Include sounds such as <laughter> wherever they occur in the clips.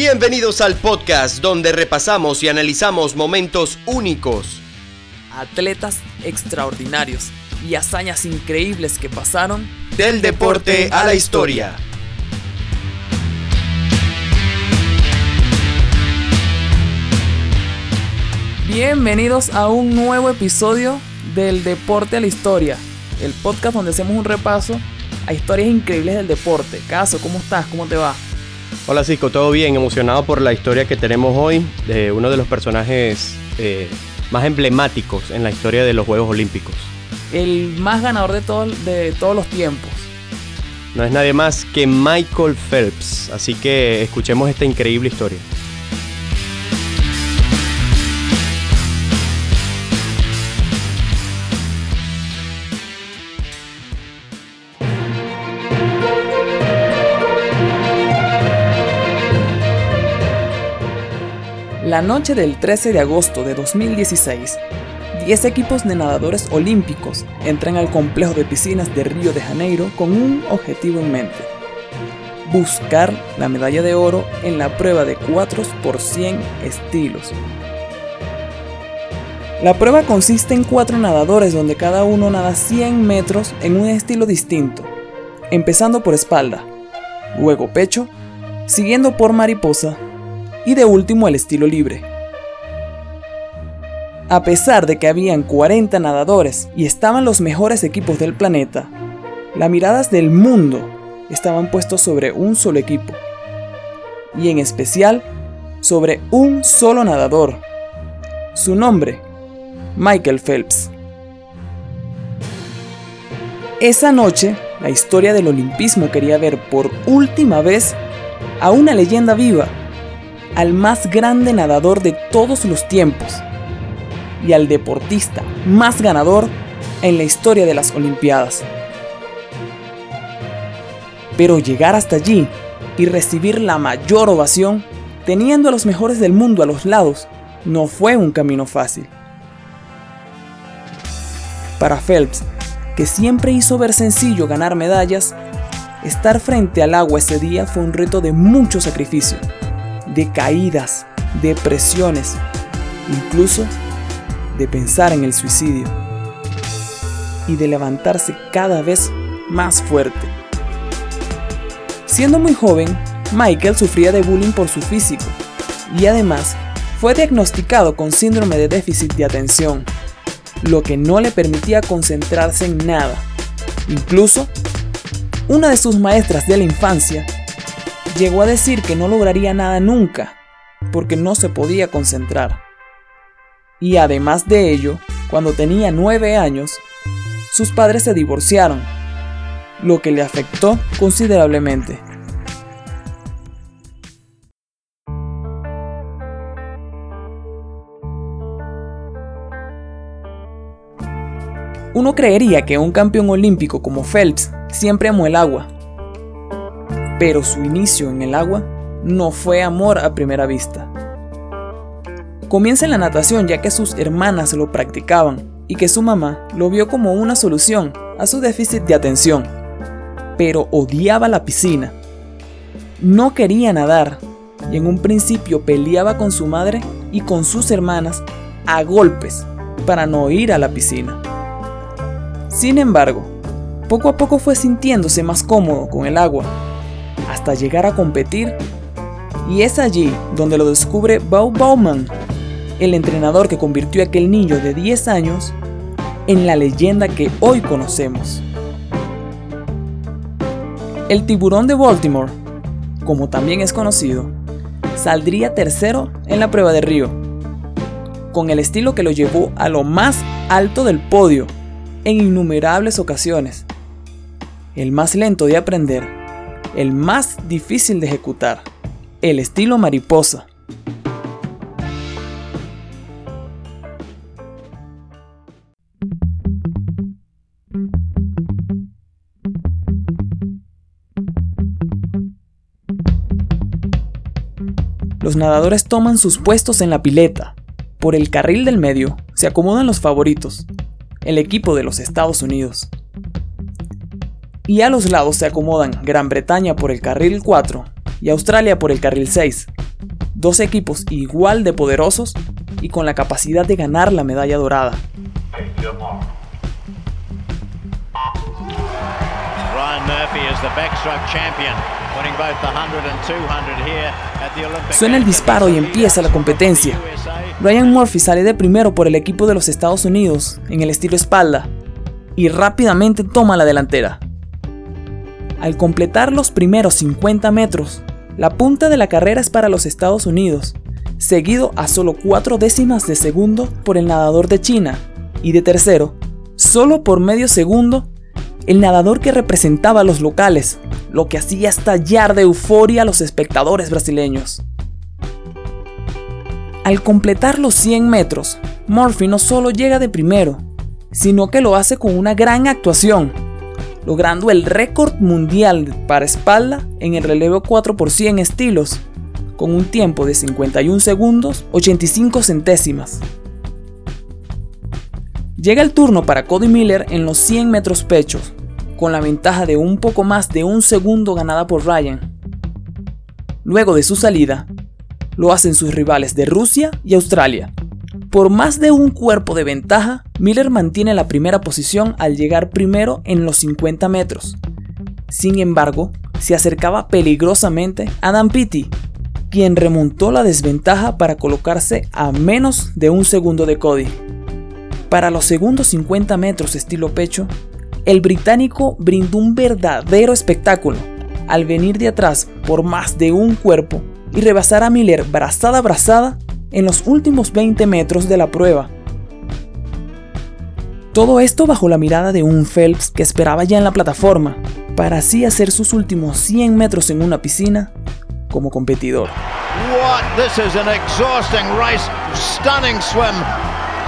Bienvenidos al podcast donde repasamos y analizamos momentos únicos, atletas extraordinarios y hazañas increíbles que pasaron del deporte a la historia. Bienvenidos a un nuevo episodio del Deporte a la Historia, el podcast donde hacemos un repaso a historias increíbles del deporte. Caso, ¿cómo estás? ¿Cómo te va? Hola Cisco, todo bien, emocionado por la historia que tenemos hoy de uno de los personajes eh, más emblemáticos en la historia de los Juegos Olímpicos. El más ganador de, todo, de todos los tiempos. No es nadie más que Michael Phelps, así que escuchemos esta increíble historia. La noche del 13 de agosto de 2016, 10 equipos de nadadores olímpicos entran al complejo de piscinas de Río de Janeiro con un objetivo en mente. Buscar la medalla de oro en la prueba de 4 por 100 estilos. La prueba consiste en cuatro nadadores donde cada uno nada 100 metros en un estilo distinto, empezando por espalda, luego pecho, siguiendo por mariposa y de último el estilo libre. A pesar de que habían 40 nadadores y estaban los mejores equipos del planeta, las miradas del mundo estaban puestos sobre un solo equipo, y en especial sobre un solo nadador. Su nombre, Michael Phelps. Esa noche, la historia del olimpismo quería ver por última vez a una leyenda viva al más grande nadador de todos los tiempos y al deportista más ganador en la historia de las Olimpiadas. Pero llegar hasta allí y recibir la mayor ovación, teniendo a los mejores del mundo a los lados, no fue un camino fácil. Para Phelps, que siempre hizo ver sencillo ganar medallas, estar frente al agua ese día fue un reto de mucho sacrificio de caídas, depresiones, incluso de pensar en el suicidio y de levantarse cada vez más fuerte. Siendo muy joven, Michael sufría de bullying por su físico y además fue diagnosticado con síndrome de déficit de atención, lo que no le permitía concentrarse en nada. Incluso, una de sus maestras de la infancia Llegó a decir que no lograría nada nunca, porque no se podía concentrar. Y además de ello, cuando tenía nueve años, sus padres se divorciaron, lo que le afectó considerablemente. Uno creería que un campeón olímpico como Phelps siempre amó el agua, pero su inicio en el agua no fue amor a primera vista. Comienza en la natación ya que sus hermanas lo practicaban y que su mamá lo vio como una solución a su déficit de atención, pero odiaba la piscina. No quería nadar y en un principio peleaba con su madre y con sus hermanas a golpes para no ir a la piscina. Sin embargo, poco a poco fue sintiéndose más cómodo con el agua hasta llegar a competir. Y es allí donde lo descubre Bo Bowman, el entrenador que convirtió a aquel niño de 10 años en la leyenda que hoy conocemos. El tiburón de Baltimore, como también es conocido, saldría tercero en la prueba de Río, con el estilo que lo llevó a lo más alto del podio en innumerables ocasiones. El más lento de aprender el más difícil de ejecutar, el estilo mariposa. Los nadadores toman sus puestos en la pileta. Por el carril del medio se acomodan los favoritos, el equipo de los Estados Unidos y a los lados se acomodan Gran Bretaña por el carril 4 y Australia por el carril 6, dos equipos igual de poderosos y con la capacidad de ganar la medalla dorada. Suena el disparo y empieza la competencia. Ryan Murphy sale de primero por el equipo de los Estados Unidos en el estilo espalda y rápidamente toma la delantera. Al completar los primeros 50 metros, la punta de la carrera es para los Estados Unidos, seguido a solo 4 décimas de segundo por el nadador de China. Y de tercero, solo por medio segundo el nadador que representaba a los locales, lo que hacía estallar de euforia a los espectadores brasileños. Al completar los 100 metros, Murphy no solo llega de primero, sino que lo hace con una gran actuación, logrando el récord mundial para espalda en el relevo 4 por 100 estilos, con un tiempo de 51 segundos 85 centésimas. Llega el turno para Cody Miller en los 100 metros pechos, con la ventaja de un poco más de un segundo ganada por Ryan. Luego de su salida, lo hacen sus rivales de Rusia y Australia. Por más de un cuerpo de ventaja, Miller mantiene la primera posición al llegar primero en los 50 metros. Sin embargo, se acercaba peligrosamente a Dan Pitti, quien remontó la desventaja para colocarse a menos de un segundo de Cody. Para los segundos 50 metros estilo pecho, el británico brindó un verdadero espectáculo al venir de atrás por más de un cuerpo y rebasar a Miller brazada a brazada en los últimos 20 metros de la prueba. Todo esto bajo la mirada de un Phelps que esperaba ya en la plataforma, para así hacer sus últimos 100 metros en una piscina como competidor.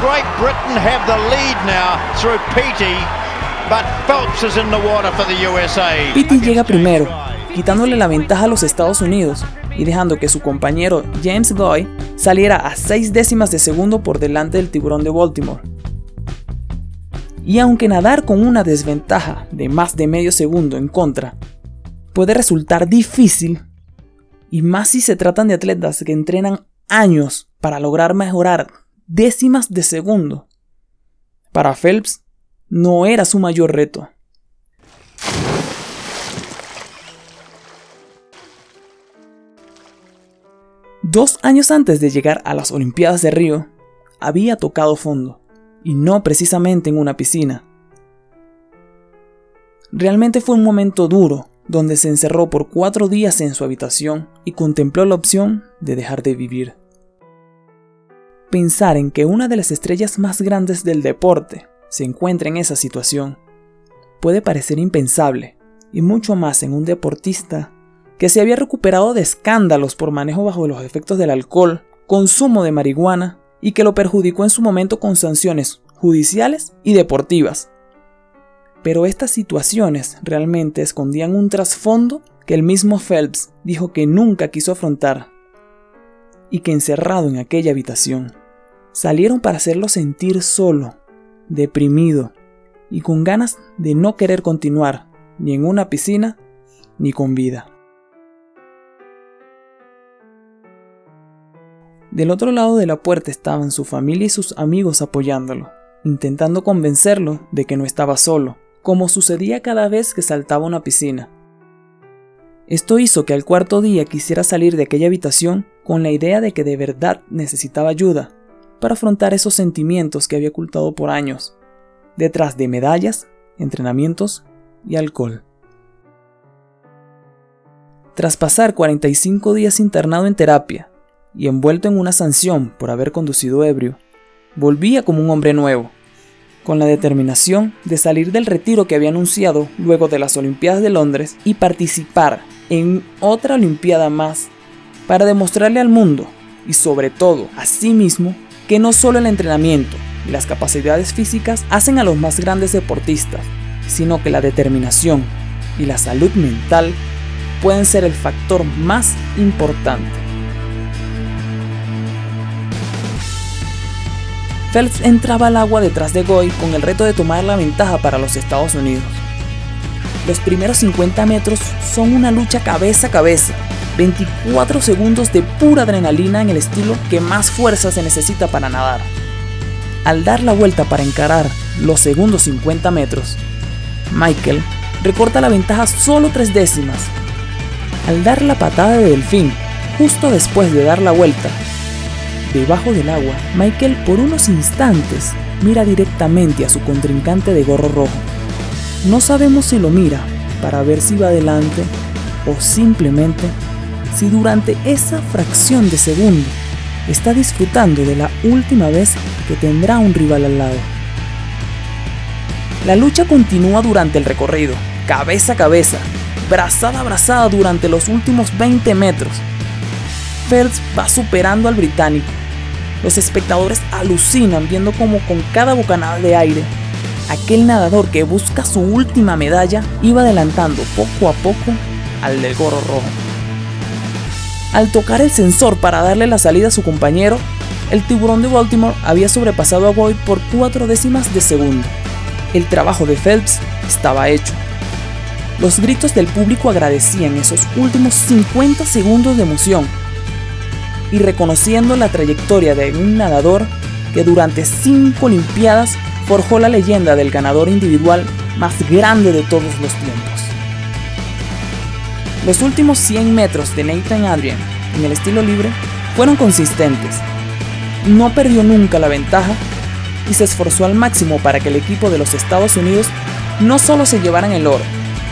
Great Britain have the lead now through but Phelps is in the water for the USA. Pitti llega primero, quitándole la ventaja a los Estados Unidos y dejando que su compañero James Goy saliera a 6 décimas de segundo por delante del tiburón de Baltimore. Y aunque nadar con una desventaja de más de medio segundo en contra puede resultar difícil, y más si se tratan de atletas que entrenan años para lograr mejorar décimas de segundo, para Phelps no era su mayor reto. Dos años antes de llegar a las Olimpiadas de Río, había tocado fondo, y no precisamente en una piscina. Realmente fue un momento duro, donde se encerró por cuatro días en su habitación y contempló la opción de dejar de vivir. Pensar en que una de las estrellas más grandes del deporte se encuentra en esa situación puede parecer impensable, y mucho más en un deportista que se había recuperado de escándalos por manejo bajo los efectos del alcohol, consumo de marihuana y que lo perjudicó en su momento con sanciones judiciales y deportivas. Pero estas situaciones realmente escondían un trasfondo que el mismo Phelps dijo que nunca quiso afrontar y que encerrado en aquella habitación salieron para hacerlo sentir solo deprimido y con ganas de no querer continuar ni en una piscina ni con vida. Del otro lado de la puerta estaban su familia y sus amigos apoyándolo, intentando convencerlo de que no estaba solo, como sucedía cada vez que saltaba una piscina. Esto hizo que al cuarto día quisiera salir de aquella habitación con la idea de que de verdad necesitaba ayuda para afrontar esos sentimientos que había ocultado por años, detrás de medallas, entrenamientos y alcohol. Tras pasar 45 días internado en terapia y envuelto en una sanción por haber conducido ebrio, volvía como un hombre nuevo, con la determinación de salir del retiro que había anunciado luego de las Olimpiadas de Londres y participar en otra Olimpiada más para demostrarle al mundo y sobre todo a sí mismo que no solo el entrenamiento y las capacidades físicas hacen a los más grandes deportistas, sino que la determinación y la salud mental pueden ser el factor más importante. Phelps entraba al agua detrás de Goy con el reto de tomar la ventaja para los Estados Unidos. Los primeros 50 metros son una lucha cabeza a cabeza. 24 segundos de pura adrenalina en el estilo que más fuerza se necesita para nadar. Al dar la vuelta para encarar los segundos 50 metros, Michael recorta la ventaja solo tres décimas. Al dar la patada de delfín, justo después de dar la vuelta, debajo del agua, Michael por unos instantes mira directamente a su contrincante de gorro rojo. No sabemos si lo mira para ver si va adelante o simplemente si durante esa fracción de segundo está disfrutando de la última vez que tendrá un rival al lado. La lucha continúa durante el recorrido, cabeza a cabeza, brazada a brazada durante los últimos 20 metros. Phelps va superando al británico. Los espectadores alucinan viendo como con cada bocanada de aire, aquel nadador que busca su última medalla iba adelantando poco a poco al del gorro rojo. Al tocar el sensor para darle la salida a su compañero, el tiburón de Baltimore había sobrepasado a Boyd por cuatro décimas de segundo. El trabajo de Phelps estaba hecho. Los gritos del público agradecían esos últimos 50 segundos de emoción y reconociendo la trayectoria de un nadador que durante cinco Olimpiadas forjó la leyenda del ganador individual más grande de todos los tiempos. Los últimos 100 metros de Nathan Adrian en el estilo libre fueron consistentes. No perdió nunca la ventaja y se esforzó al máximo para que el equipo de los Estados Unidos no solo se llevaran el oro,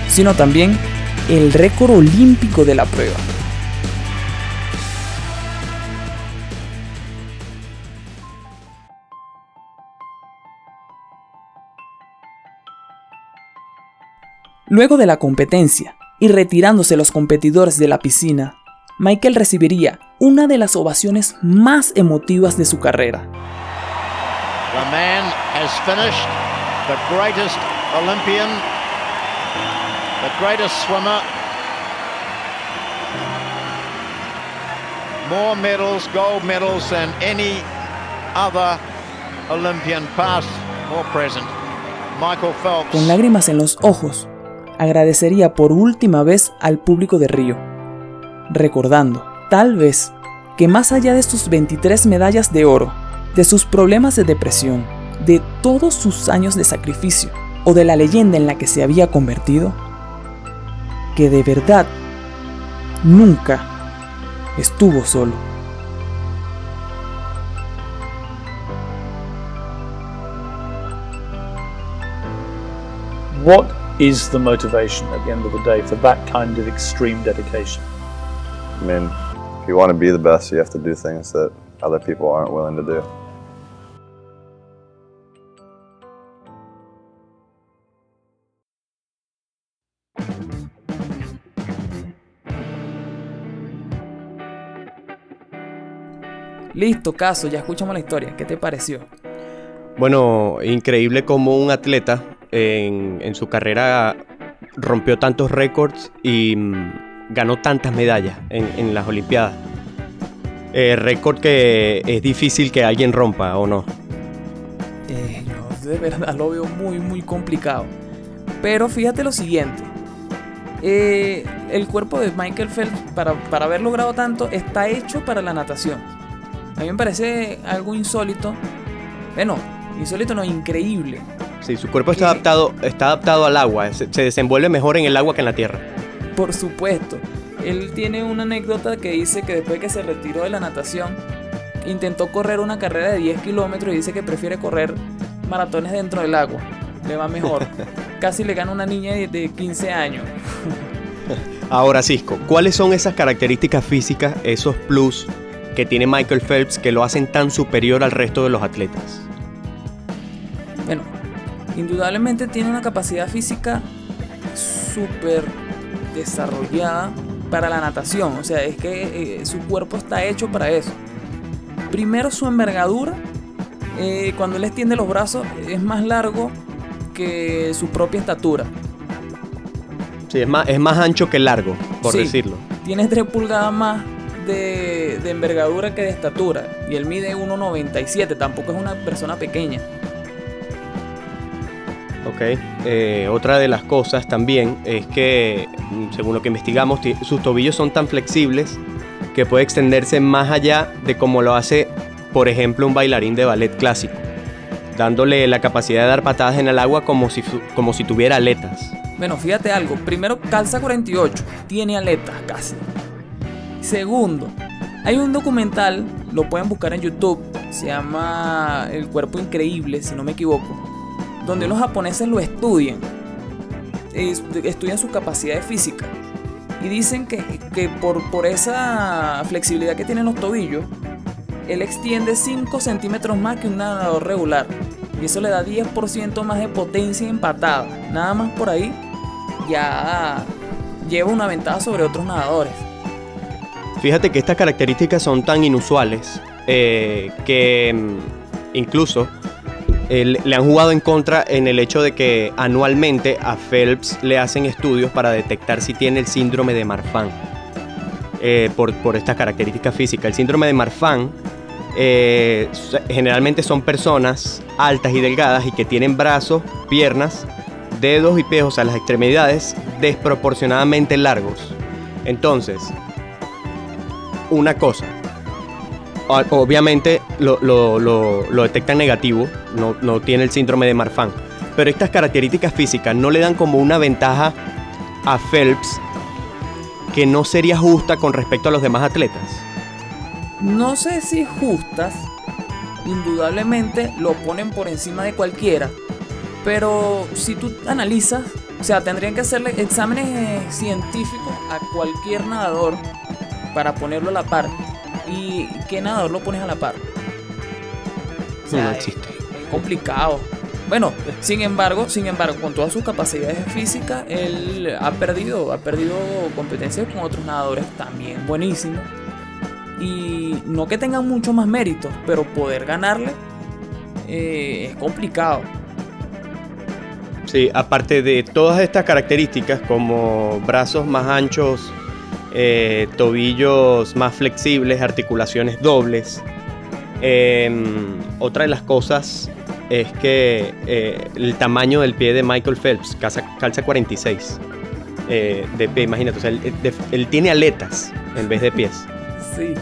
sino también el récord olímpico de la prueba. Luego de la competencia, y retirándose los competidores de la piscina, Michael recibiría una de las ovaciones más emotivas de su carrera. The man has finished, the greatest Olympian, the greatest swimmer. More medals, gold medals than any other Olympian past or present. Michael Phelps. Con lágrimas en los ojos, agradecería por última vez al público de Río, recordando, tal vez, que más allá de sus 23 medallas de oro, de sus problemas de depresión, de todos sus años de sacrificio o de la leyenda en la que se había convertido, que de verdad nunca estuvo solo. What is the motivation at the end of the day for that kind of extreme dedication? I mean, if you want to be the best, you have to do things that other people aren't willing to do. Listo, caso, ya escuchamos la historia. ¿Qué te pareció? Bueno, increíble como un atleta en, su carrera rompió tantos récords y mm, ganó tantas medallas en, las Olimpiadas. Eh, récord que es difícil que alguien rompa, ¿o no? Eh, yo de verdad lo veo muy, muy complicado. Pero fíjate lo siguiente. Eh, el cuerpo de Michael Phelps, para, para haber logrado tanto, está hecho para la natación. A mí me parece algo insólito. Bueno, insólito no, increíble. Sí, su cuerpo está adaptado, está adaptado al agua, se, se desenvuelve mejor en el agua que en la tierra. Por supuesto. Él tiene una anécdota que dice que después que se retiró de la natación, intentó correr una carrera de 10 kilómetros y dice que prefiere correr maratones dentro del agua. Le va mejor. <laughs> Casi le gana una niña de, de 15 años. <laughs> Ahora, Cisco, ¿cuáles son esas características físicas, esos plus que tiene Michael Phelps que lo hacen tan superior al resto de los atletas? Bueno, indudablemente tiene una capacidad física súper desarrollada para la natación. O sea, es que eh, su cuerpo está hecho para eso. Primero su envergadura. eh, cuando él extiende los brazos es más largo que su propia estatura. Sí, es más, es más ancho que largo, por Sí. decirlo. Tiene 3 pulgadas más de, de envergadura que de estatura. Y él mide 1,97. Tampoco es una persona pequeña. Eh, otra de las cosas también es que, mm, según lo que investigamos, ti- sus tobillos son tan flexibles que puede extenderse más allá de como lo hace, por ejemplo, un bailarín de ballet clásico, dándole la capacidad de dar patadas en el agua como si, como si tuviera aletas. Bueno, fíjate algo. Primero, calza 48. Tiene aletas casi. Segundo, hay un documental, lo pueden buscar en YouTube. Se llama El cuerpo increíble, si no me equivoco. Donde los japoneses lo estudian. Es- Estudian su capacidad física. Y dicen que, que por, por esa flexibilidad que tienen los tobillos, él extiende 5 centímetros más que un nadador regular. Y eso le da 10% más de potencia en patada. Nada más por ahí ya lleva una ventaja sobre otros nadadores. Fíjate que estas características son tan inusuales eh, que mm, incluso le- han jugado en contra en el hecho de que anualmente a Phelps le hacen estudios para detectar si tiene el síndrome de Marfan eh, por, por estas características físicas. El síndrome de Marfan eh, generalmente son personas altas y delgadas y que tienen brazos, piernas, dedos y pies, o sea, las extremidades desproporcionadamente largos. Entonces, una cosa. Obviamente lo, lo- lo- lo detectan negativo, no, no tiene el síndrome de Marfan. Pero estas características físicas no le dan como una ventaja a Phelps que no sería justa con respecto a los demás atletas. No sé si justas, indudablemente lo ponen por encima de cualquiera, pero si tú analizas, o sea, tendrían que hacerle exámenes eh, científicos a cualquier nadador para ponerlo a la par. ¿Y qué nadador lo pones a la par? O sea, No es- existe. es complicado. Bueno, sin embargo, sin embargo, con todas sus capacidades físicas, él ha perdido, ha perdido competencias con otros nadadores también buenísimos. Y no que tengan mucho más méritos, pero poder ganarle eh, es complicado. Sí, aparte de todas estas características como brazos más anchos, eh, tobillos más flexibles, articulaciones dobles, em, otra de las cosas es que eh, el tamaño del pie de Michael Phelps calza, calza 46 eh, de pie, imagínate, o sea, él, él- tiene aletas en vez de pies. <laughs> Sí.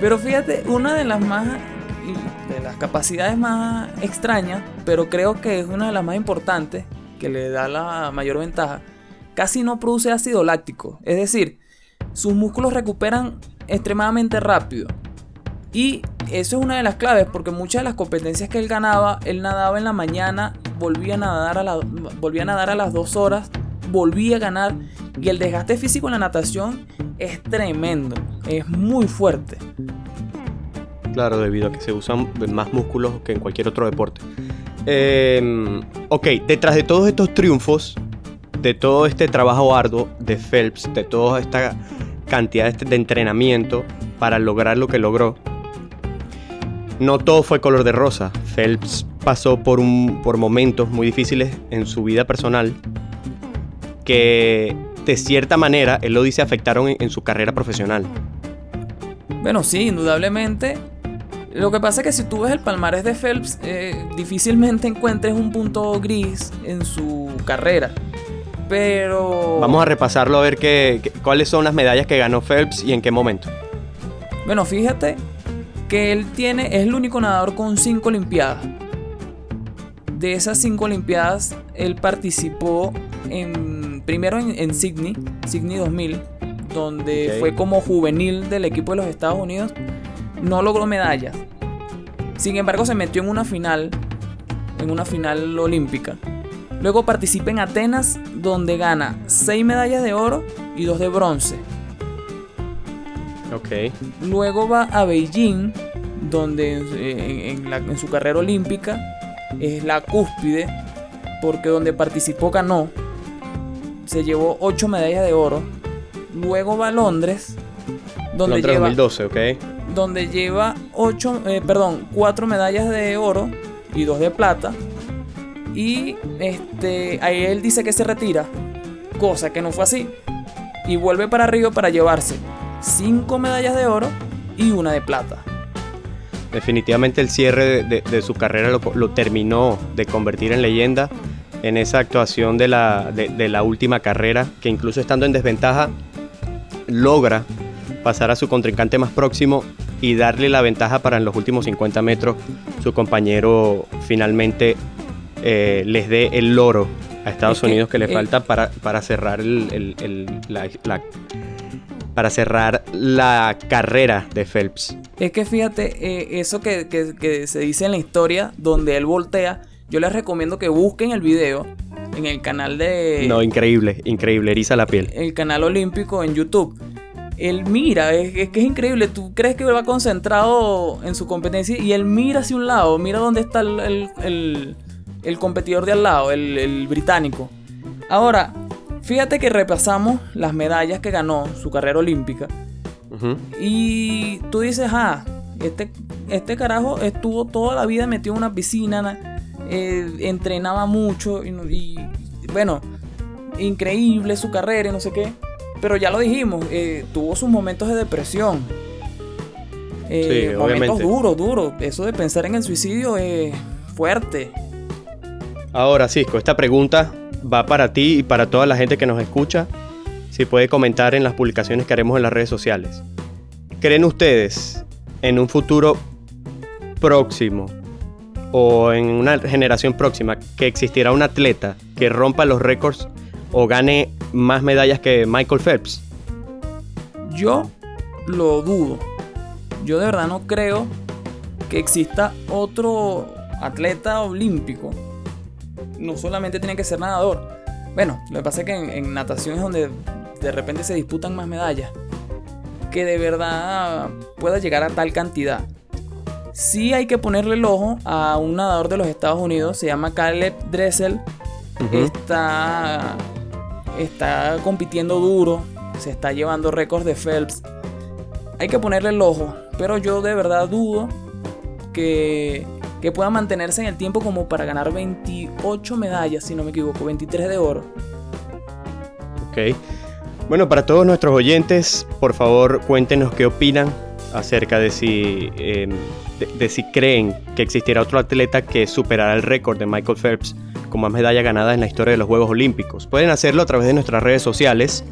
Pero fíjate, una de las más de las capacidades más extrañas, pero creo que es una de las más importantes que le da la mayor ventaja, casi no produce ácido láctico, es decir, sus músculos recuperan extremadamente rápido. Y eso es una de las claves porque muchas de las competencias que él ganaba, él nadaba en la mañana, volvía a nadar a, volvía a, nadar a las dos horas, volvía a ganar y el desgaste físico en la natación es tremendo, es muy fuerte. Claro, debido a que se usan más músculos que en cualquier otro deporte. Eh, ok, detrás de todos estos triunfos, de todo este trabajo arduo de Phelps, de toda esta cantidad de de entrenamiento para lograr lo que logró, no todo fue color de rosa. Phelps pasó por, un, por momentos muy difíciles en su vida personal que de cierta manera, él lo dice, afectaron en- en su carrera profesional. Bueno, sí, indudablemente. Lo que pasa es que si tú ves el palmarés de Phelps, eh, difícilmente encuentres un punto gris en su carrera. Pero... Vamos a repasarlo a ver qué, qué- cuáles son las medallas que ganó Phelps y en qué momento. Bueno, fíjate que él tiene, es el único nadador con cinco olimpiadas. De esas cinco olimpiadas, él participó en, primero en, en Sydney, Sydney 2000, donde fue como juvenil del equipo de los Estados Unidos. No logró medallas. Sin embargo, se metió en una final, en una final olímpica. Luego participa en Atenas, donde gana seis medallas de oro y dos de bronce. Luego va a Beijing, donde eh, en, en la- en su carrera olímpica es la cúspide, porque donde participó ganó. Se llevó 8 medallas de oro. Luego va a Londres, donde Londres lleva, 2012, ok. donde lleva 8, perdón, 4 medallas de oro y 2 de plata. Y este, ahí él dice que se retira, cosa que no fue así. Y vuelve para Río para llevarse 5 medallas de oro y una de plata. Definitivamente el cierre de, su carrera lo, lo terminó de convertir en leyenda en esa actuación de la, de la última carrera, que incluso estando en desventaja, logra pasar a su contrincante más próximo y darle la ventaja para en los últimos 50 metros su compañero finalmente eh, les dé el loro a Estados Es que, Unidos que le eh, falta para, para cerrar el, el- el- la, la- para cerrar la carrera de Phelps. Es que fíjate, eh, eso que, que- que se dice en la historia, donde él voltea, yo les recomiendo que busquen el video en el canal de... No, increíble, increíble, eriza la piel. el canal olímpico en YouTube. Él mira, es, es que es increíble. Tú crees que va concentrado en su competencia y él mira hacia un lado, mira dónde está el, el- competidor de al lado, el, el británico. Ahora, fíjate que repasamos las medallas que ganó su carrera olímpica. Y tú dices, ah, este, este carajo estuvo toda la vida metido en una piscina, na- eh, entrenaba mucho y, no- y, bueno, increíble su carrera y no sé qué. Pero ya lo dijimos, eh, tuvo sus momentos de depresión. Eh, Sí, momentos obviamente. duros, duros. Eso de pensar en el suicidio es fuerte. Ahora, Cisco, esta pregunta va para ti y para toda la gente que nos escucha. Si puede comentar en las publicaciones que haremos en las redes sociales. ¿Creen ustedes en un futuro próximo o en una generación próxima que existirá un atleta que rompa los récords o gane más medallas que Michael Phelps? Yo lo dudo. Yo de verdad no creo que exista otro atleta olímpico. No solamente tiene que ser nadador. Bueno, lo que pasa es que en, en natación es donde de repente se disputan más medallas. Que de verdad pueda llegar a tal cantidad. Sí hay que ponerle el ojo a un nadador de los Estados Unidos. Se llama Caleb Dressel. Está, está compitiendo duro, se está llevando récords de Phelps. Hay que ponerle el ojo, pero yo de verdad dudo que, que pueda mantenerse en el tiempo como para ganar 28 medallas, si no me equivoco, 23 de oro. Ok. Bueno, para todos nuestros oyentes, por favor cuéntenos qué opinan acerca de si, de, de si creen que existirá otro atleta que superará el récord de Michael Phelps con más medallas ganadas en la historia de los Juegos Olímpicos. Pueden hacerlo a través de nuestras redes sociales.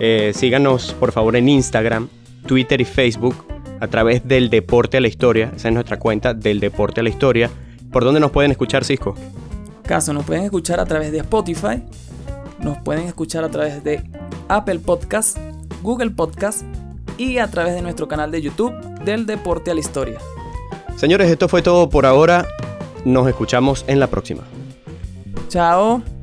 Eh, síganos por favor en Instagram, Twitter y Facebook a través del Deporte a la Historia. Esa es nuestra cuenta del Deporte a la Historia. ¿Por dónde nos pueden escuchar, Cisco? Caso, nos pueden escuchar a través de Spotify, nos pueden escuchar a través de Apple Podcast, Google Podcast y a través de nuestro canal de YouTube del Deporte a la Historia. Señores, esto fue todo por ahora. Nos escuchamos en la próxima. Chao.